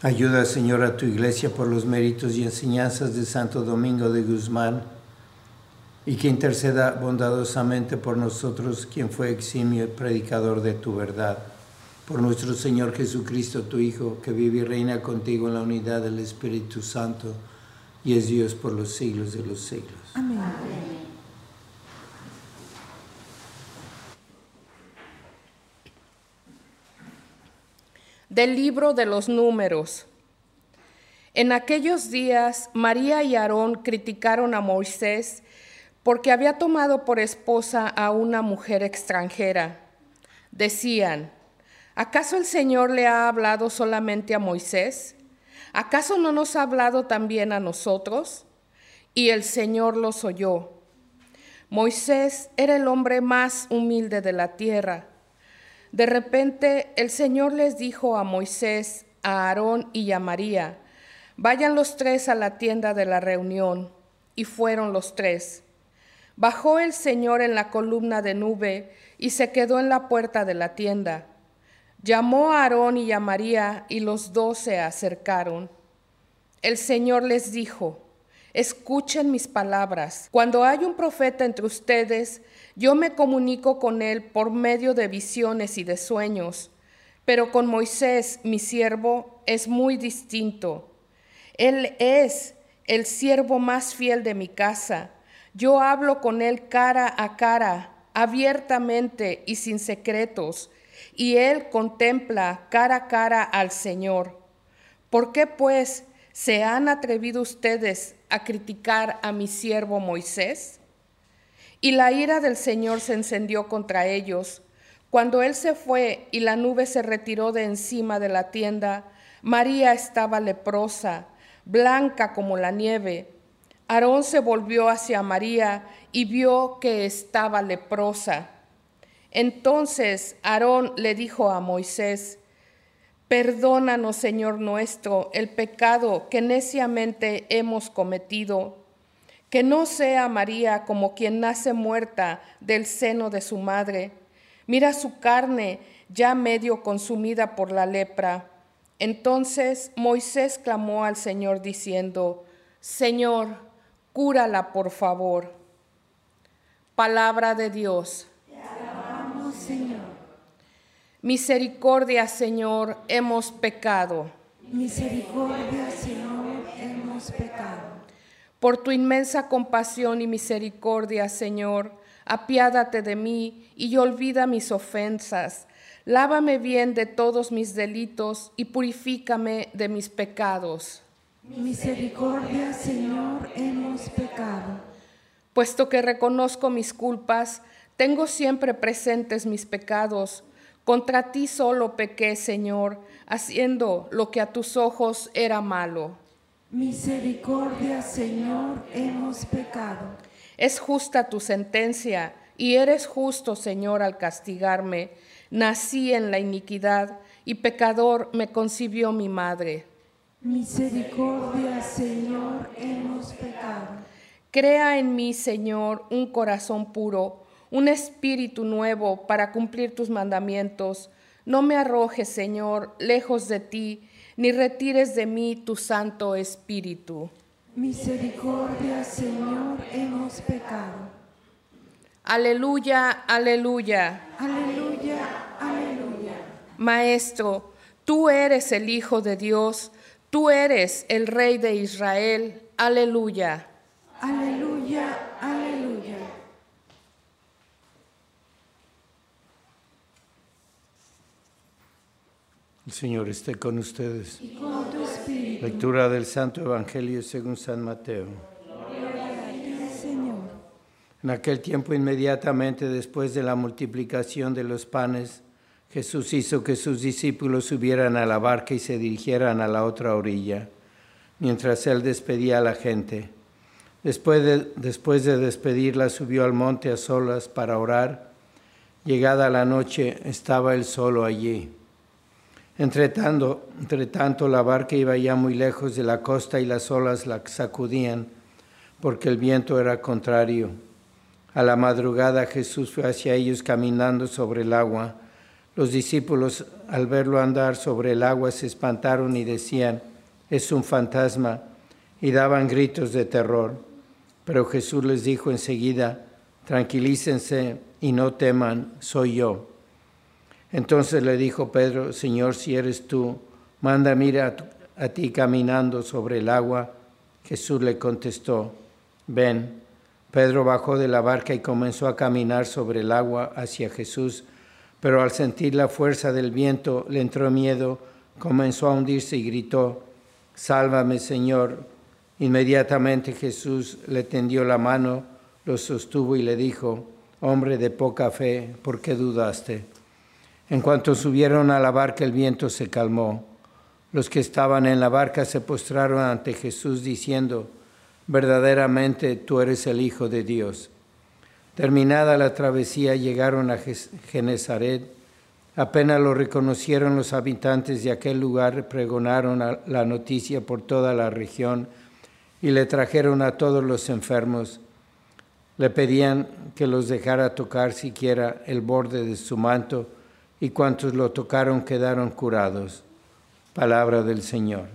Ayuda, Señor, a tu iglesia por los méritos y enseñanzas de Santo Domingo de Guzmán y que interceda bondadosamente por nosotros, quien fue eximio predicador de tu verdad. Por nuestro Señor Jesucristo, tu Hijo, que vive y reina contigo en la unidad del Espíritu Santo y es Dios por los siglos de los siglos. Amén. Del libro de los números. En aquellos días María y Aarón criticaron a Moisés porque había tomado por esposa a una mujer extranjera. Decían, ¿acaso el Señor le ha hablado solamente a Moisés? ¿Acaso no nos ha hablado también a nosotros? Y el Señor los oyó. Moisés era el hombre más humilde de la tierra de repente el Señor les dijo a Moisés, a Aarón y a María, vayan los tres a la tienda de la reunión. Y fueron los tres. Bajó el Señor en la columna de nube y se quedó en la puerta de la tienda. Llamó a Aarón y a María y los dos se acercaron. El Señor les dijo, escuchen mis palabras. Cuando hay un profeta entre ustedes, yo me comunico con él por medio de visiones y de sueños, pero con Moisés, mi siervo, es muy distinto. Él es el siervo más fiel de mi casa. Yo hablo con él cara a cara, abiertamente y sin secretos, y él contempla cara a cara al Señor. ¿Por qué pues se han atrevido ustedes a criticar a mi siervo Moisés? Y la ira del Señor se encendió contra ellos. Cuando él se fue y la nube se retiró de encima de la tienda, María estaba leprosa, blanca como la nieve. Aarón se volvió hacia María y vio que estaba leprosa. Entonces Aarón le dijo a Moisés, Perdónanos, Señor nuestro, el pecado que neciamente hemos cometido, que no sea María como quien nace muerta del seno de su madre. Mira su carne ya medio consumida por la lepra. Entonces Moisés clamó al Señor diciendo, Señor, cúrala por favor. Palabra de Dios. Señor. Misericordia, Señor, hemos pecado. Misericordia, Señor, hemos pecado. Por tu inmensa compasión y misericordia, Señor, apiádate de mí y olvida mis ofensas. Lávame bien de todos mis delitos y purifícame de mis pecados. Misericordia, Señor, hemos pecado. Puesto que reconozco mis culpas, tengo siempre presentes mis pecados. Contra ti solo pequé, Señor, haciendo lo que a tus ojos era malo. Misericordia, Señor, hemos pecado. Es justa tu sentencia, y eres justo, Señor, al castigarme. Nací en la iniquidad, y pecador me concibió mi madre. Misericordia, Señor, hemos pecado. Crea en mí, Señor, un corazón puro, un espíritu nuevo para cumplir tus mandamientos. No me arrojes, Señor, lejos de ti, ni retires de mí tu santo espíritu. Misericordia, Señor, hemos pecado. Aleluya, aleluya. Aleluya, aleluya. Maestro, tú eres el Hijo de Dios, tú eres el Rey de Israel. Aleluya. Aleluya, aleluya. El Señor esté con ustedes. Y con tu espíritu, Lectura del Santo Evangelio según San Mateo. Señor. En aquel tiempo, inmediatamente después de la multiplicación de los panes, Jesús hizo que sus discípulos subieran a la barca y se dirigieran a la otra orilla, mientras él despedía a la gente. Después de, después de despedirla, subió al monte a solas para orar. Llegada la noche, estaba él solo allí. Entre tanto, la barca iba ya muy lejos de la costa y las olas la sacudían, porque el viento era contrario. A la madrugada Jesús fue hacia ellos caminando sobre el agua. Los discípulos, al verlo andar sobre el agua, se espantaron y decían, es un fantasma, y daban gritos de terror. Pero Jesús les dijo enseguida, tranquilícense y no teman, soy yo. Entonces le dijo Pedro, Señor, si eres tú, manda mira a, a ti caminando sobre el agua. Jesús le contestó, ven. Pedro bajó de la barca y comenzó a caminar sobre el agua hacia Jesús, pero al sentir la fuerza del viento le entró miedo, comenzó a hundirse y gritó, Sálvame, Señor. Inmediatamente Jesús le tendió la mano, lo sostuvo y le dijo, Hombre de poca fe, ¿por qué dudaste? En cuanto subieron a la barca, el viento se calmó. Los que estaban en la barca se postraron ante Jesús diciendo, verdaderamente tú eres el Hijo de Dios. Terminada la travesía, llegaron a Genezaret. Apenas lo reconocieron los habitantes de aquel lugar, pregonaron la noticia por toda la región y le trajeron a todos los enfermos. Le pedían que los dejara tocar siquiera el borde de su manto y cuantos lo tocaron quedaron curados. Palabra del Señor.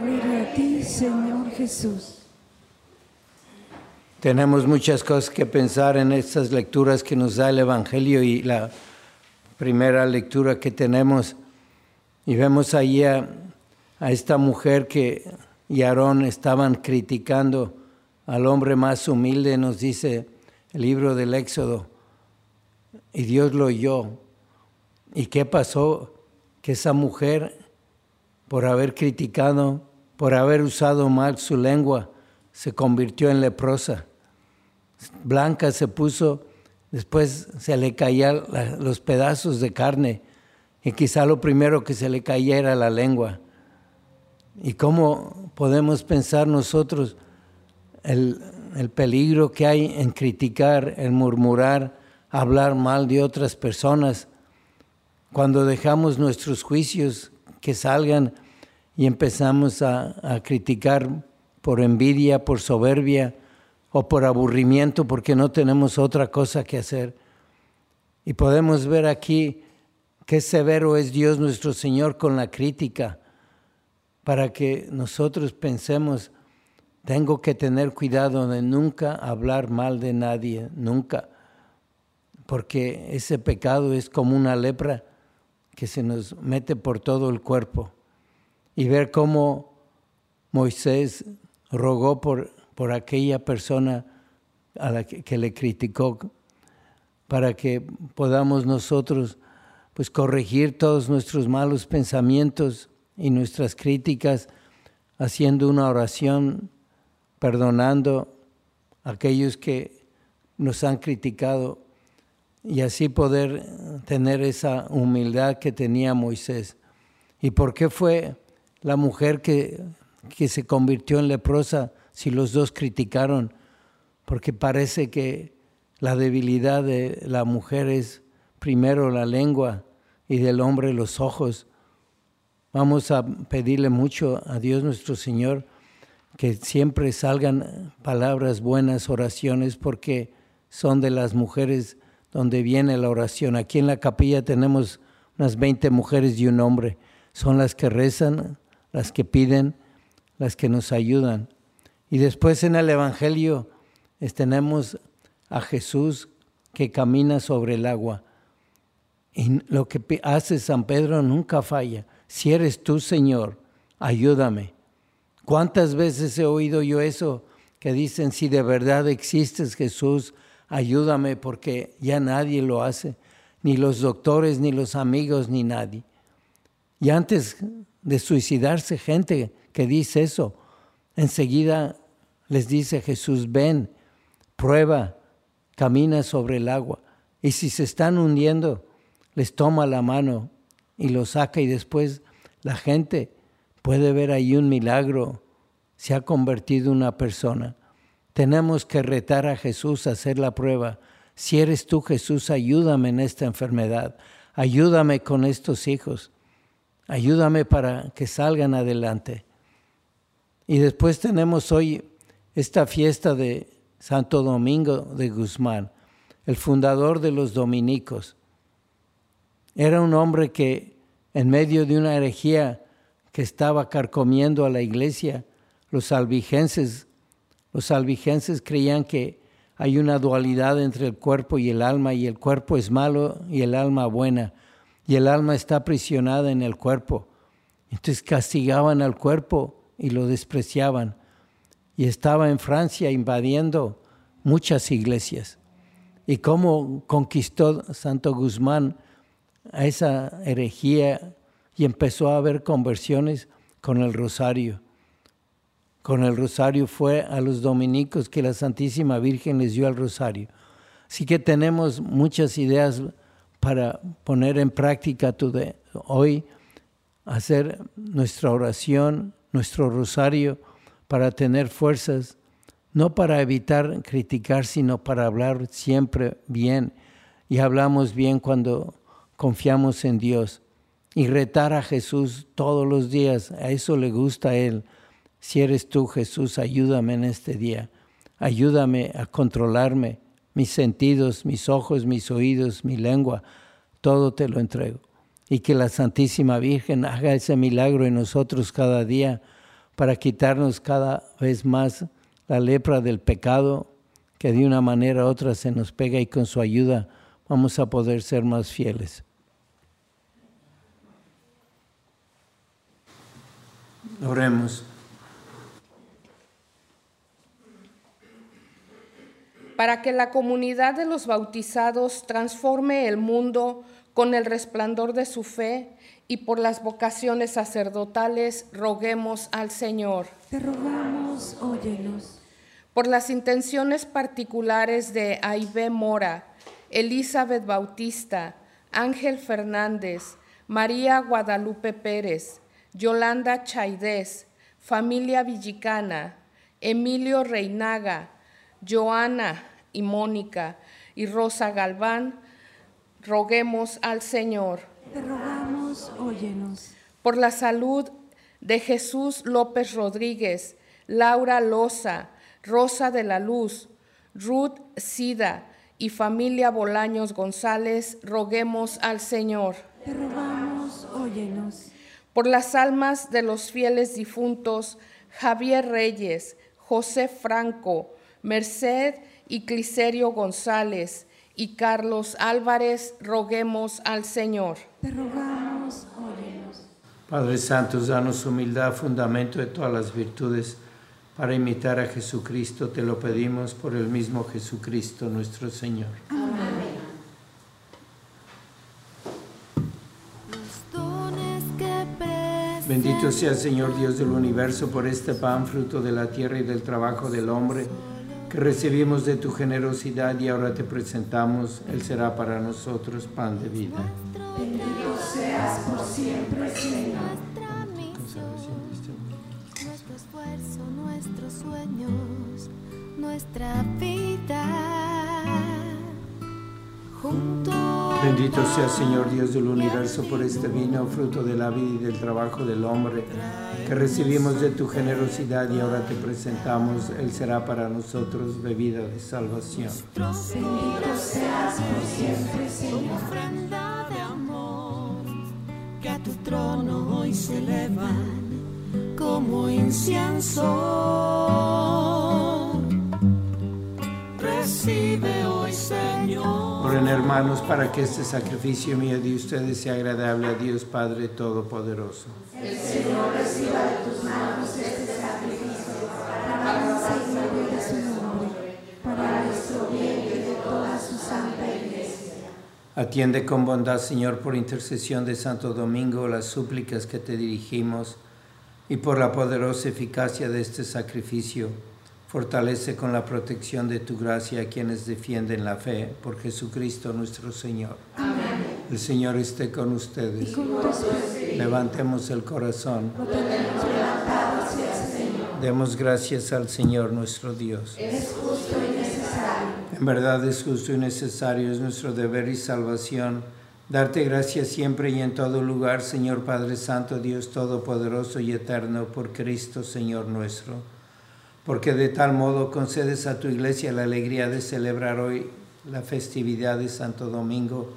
Gloria a ti, Señor Jesús. Tenemos muchas cosas que pensar en estas lecturas que nos da el Evangelio y la primera lectura que tenemos. Y vemos ahí a, a esta mujer que y Aarón estaban criticando al hombre más humilde, nos dice el libro del Éxodo. Y Dios lo oyó. ¿Y qué pasó? Que esa mujer, por haber criticado, por haber usado mal su lengua, se convirtió en leprosa. Blanca se puso, después se le caían los pedazos de carne y quizá lo primero que se le caía era la lengua. ¿Y cómo podemos pensar nosotros el, el peligro que hay en criticar, en murmurar, hablar mal de otras personas, cuando dejamos nuestros juicios que salgan y empezamos a, criticar por envidia, por soberbia o por aburrimiento porque no tenemos otra cosa que hacer. Y podemos ver aquí qué severo es Dios nuestro Señor con la crítica, para que nosotros pensemos, tengo que tener cuidado de nunca hablar mal de nadie, nunca, porque ese pecado es como una lepra que se nos mete por todo el cuerpo. Y ver cómo Moisés rogó por, por aquella persona a la que, que le criticó, para que podamos nosotros pues corregir todos nuestros malos pensamientos y nuestras críticas, haciendo una oración, perdonando a aquellos que nos han criticado y así poder tener esa humildad que tenía Moisés. ¿Y por qué fue la mujer que, que se convirtió en leprosa si los dos criticaron? Porque parece que la debilidad de la mujer es primero la lengua y del hombre los ojos. Vamos a pedirle mucho a Dios nuestro Señor que siempre salgan palabras buenas, oraciones, porque son de las mujeres donde viene la oración. Aquí en la capilla tenemos unas 20 mujeres y un hombre. Son las que rezan, las que piden, las que nos ayudan. Y después en el Evangelio tenemos a Jesús que camina sobre el agua. Y lo que hace San Pedro nunca falla. Si eres tú, Señor, ayúdame. ¿Cuántas veces he oído yo eso que dicen, si de verdad existes Jesús, ayúdame porque ya nadie lo hace, ni los doctores, ni los amigos, ni nadie. Y antes de suicidarse gente que dice eso, enseguida les dice Jesús, ven, prueba, camina sobre el agua. Y si se están hundiendo, les toma la mano y lo saca y después la gente puede ver ahí un milagro, se ha convertido en una persona. Tenemos que retar a Jesús a hacer la prueba. Si eres tú, Jesús, ayúdame en esta enfermedad. Ayúdame con estos hijos. Ayúdame para que salgan adelante. Y después tenemos hoy esta fiesta de Santo Domingo de Guzmán, el fundador de los dominicos. Era un hombre que en medio de una herejía que estaba carcomiendo a la iglesia, los albigenses, los albigenses creían que hay una dualidad entre el cuerpo y el alma, y el cuerpo es malo y el alma buena, y el alma está aprisionada en el cuerpo. Entonces castigaban al cuerpo y lo despreciaban. Y estaba en Francia invadiendo muchas iglesias. Y cómo conquistó Santo Guzmán a esa herejía y empezó a haber conversiones con el rosario. Con el rosario fue a los dominicos que la Santísima Virgen les dio al rosario. Así que tenemos muchas ideas para poner en práctica hoy, hacer nuestra oración, nuestro rosario, para tener fuerzas, no para evitar criticar, sino para hablar siempre bien. Y hablamos bien cuando confiamos en Dios y retar a Jesús todos los días. A eso le gusta a Él. Si eres tú, Jesús, ayúdame en este día. Ayúdame a controlarme, mis sentidos, mis ojos, mis oídos, mi lengua. Todo te lo entrego. Y que la Santísima Virgen haga ese milagro en nosotros cada día para quitarnos cada vez más la lepra del pecado que de una manera u otra se nos pega y con su ayuda vamos a poder ser más fieles. Oremos. Para que la comunidad de los bautizados transforme el mundo con el resplandor de su fe y por las vocaciones sacerdotales, roguemos al Señor. Te rogamos, óyenos. Por las intenciones particulares de Aibé Mora, Elizabeth Bautista, Ángel Fernández, María Guadalupe Pérez, Yolanda Chaidez, familia Villicana, Emilio Reinaga, Joana y Mónica y Rosa Galván, roguemos al Señor. Te rogamos, óyenos. Por la salud de Jesús López Rodríguez, Laura Loza, Rosa de la Luz, Ruth Sida y familia Bolaños González, roguemos al Señor. Te rogamos, óyenos. Por las almas de los fieles difuntos, Javier Reyes, José Franco, Merced y Cliserio González y Carlos Álvarez, roguemos al Señor. Te rogamos, óyenos. Padre Santo, danos humildad, fundamento de todas las virtudes. Para imitar a Jesucristo te lo pedimos por el mismo Jesucristo nuestro Señor. Prestas Bendito sea el Señor Dios del universo por este pan, fruto de la tierra y del trabajo del hombre, que recibimos de tu generosidad y ahora te presentamos. Él será para nosotros pan de vida. nuestra misión, nuestro esfuerzo, nuestros sueños, nuestra vida. Bendito sea Señor Dios del universo por este vino, fruto de la vida y del trabajo del hombre, que recibimos de tu generosidad y ahora te presentamos. Él será para nosotros bebida de salvación. ofrenda de amor que a tu trono hoy se elevan como incienso. Recibe hoy, Señor. Oren hermanos para que este sacrificio mío de ustedes sea agradable a Dios Padre Todopoderoso. Atiende con bondad, Señor, por intercesión de Santo Domingo, las súplicas que te dirigimos y por la poderosa eficacia de este sacrificio. Fortalece con la protección de tu gracia a quienes defienden la fe por Jesucristo nuestro Señor. El Señor esté con ustedes. Levantemos el corazón. Demos gracias al Señor nuestro Dios. En verdad es justo y necesario, es nuestro deber y salvación. Darte gracias siempre y en todo lugar, Señor Padre Santo, Dios Todopoderoso y Eterno, por Cristo, Señor nuestro. Porque de tal modo concedes a tu iglesia la alegría de celebrar hoy la festividad de Santo Domingo,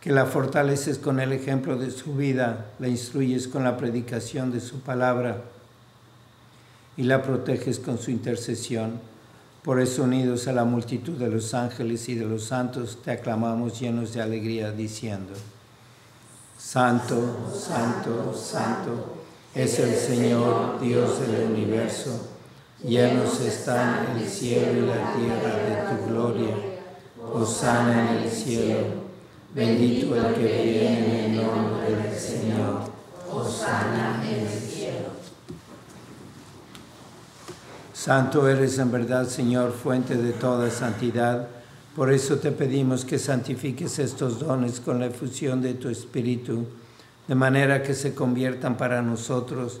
que la fortaleces con el ejemplo de su vida, la instruyes con la predicación de su palabra y la proteges con su intercesión. Por eso, unidos a la multitud de los ángeles y de los santos, te aclamamos llenos de alegría, diciendo, Santo, Santo, Santo, es el Señor, Dios del universo. Llenos están el cielo y la tierra de tu gloria. Hosana en el cielo. Bendito el que viene en el nombre del Señor. Hosana en el cielo. Santo eres en verdad, Señor, fuente de toda santidad. Por eso te pedimos que santifiques estos dones con la efusión de tu Espíritu, de manera que se conviertan para nosotros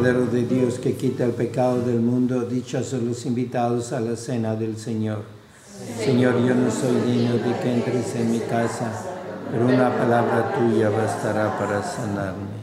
Cordero de Dios que quita el pecado del mundo. Dichosos los invitados a la cena del Señor. Señor, yo no soy digno de que entres en mi casa, pero una palabra tuya bastará para sanarme.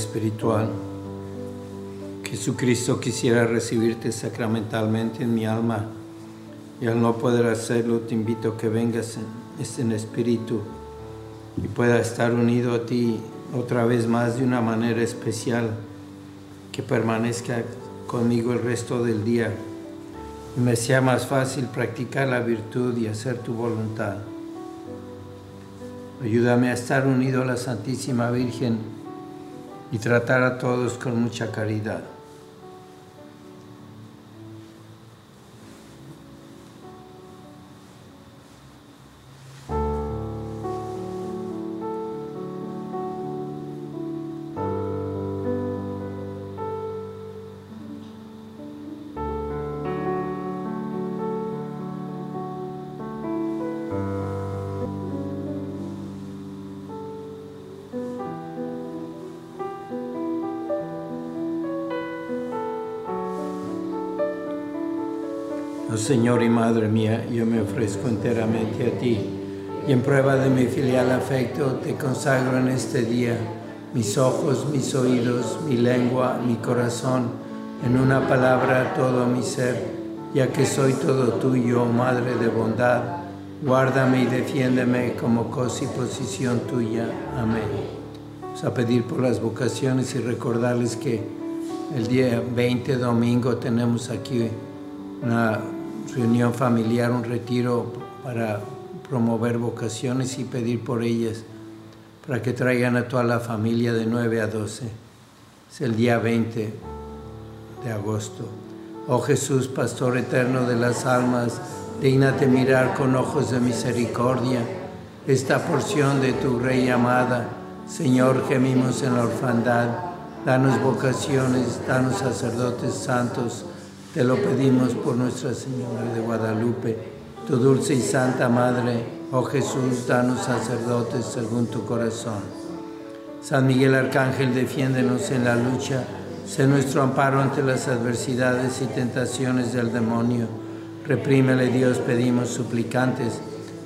Espiritual. Jesucristo quisiera recibirte sacramentalmente en mi alma y al no poder hacerlo te invito a que vengas en, en espíritu y pueda estar unido a ti otra vez más de una manera especial, que permanezca conmigo el resto del día y me sea más fácil practicar la virtud y hacer tu voluntad. Ayúdame a estar unido a la Santísima Virgen y tratar a todos con mucha caridad. Señor y Madre mía, yo me ofrezco enteramente a ti y en prueba de mi filial afecto te consagro en este día mis ojos, mis oídos, mi lengua, mi corazón, en una palabra todo mi ser, ya que soy todo tuyo, Madre de bondad, guárdame y defiéndeme como cosa y posición tuya. Amén. Vamos a pedir por las vocaciones y recordarles que el día 20 domingo tenemos aquí una reunión familiar, un retiro para promover vocaciones y pedir por ellas, para que traigan a toda la familia de 9 a 12. Es el día 20 de agosto. Oh Jesús, Pastor eterno de las almas, dignate mirar con ojos de misericordia esta porción de tu Rey amada. Señor, gemimos en la orfandad. Danos vocaciones, danos sacerdotes santos te lo pedimos por Nuestra Señora de Guadalupe, tu dulce y santa Madre, oh Jesús, danos sacerdotes según tu corazón. San Miguel Arcángel, defiéndenos en la lucha, sé nuestro amparo ante las adversidades y tentaciones del demonio. Reprímele Dios, pedimos suplicantes,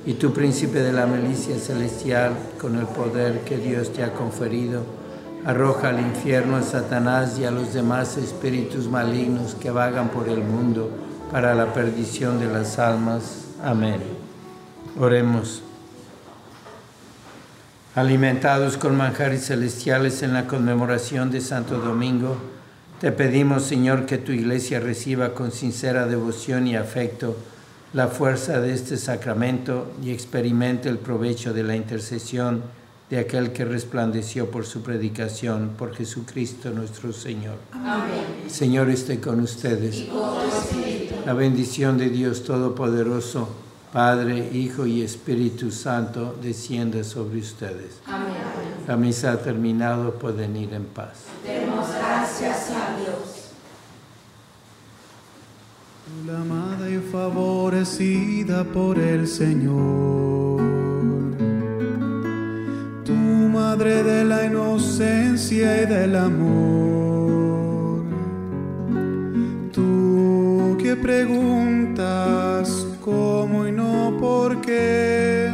y tu príncipe de la milicia celestial, con el poder que Dios te ha conferido, Arroja al infierno a Satanás y a los demás espíritus malignos que vagan por el mundo para la perdición de las almas. Amén. Oremos. Alimentados con manjares celestiales en la conmemoración de Santo Domingo, te pedimos, Señor, que tu iglesia reciba con sincera devoción y afecto la fuerza de este sacramento y experimente el provecho de la intercesión de aquel que resplandeció por su predicación, por Jesucristo nuestro Señor. Amén. Señor esté con ustedes. Y con la bendición de Dios Todopoderoso, Padre, Hijo y Espíritu Santo, descienda sobre ustedes. Amén. La misa ha terminado, pueden ir en paz. Demos gracias a Dios. La amada y favorecida por el Señor Madre de la inocencia y del amor. Tú que preguntas cómo y no por qué,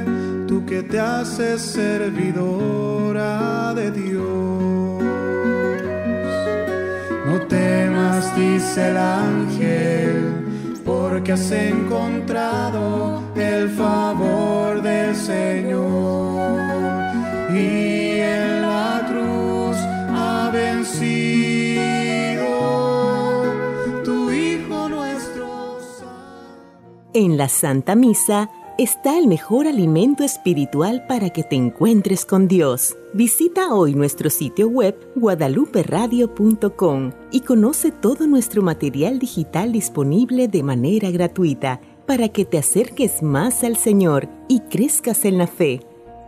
tú que te haces servidora de Dios. No temas, dice el ángel, porque has encontrado el favor del Señor. Y En la Santa Misa está el mejor alimento espiritual para que te encuentres con Dios. Visita hoy nuestro sitio web guadaluperadio.com y conoce todo nuestro material digital disponible de manera gratuita para que te acerques más al Señor y crezcas en la fe.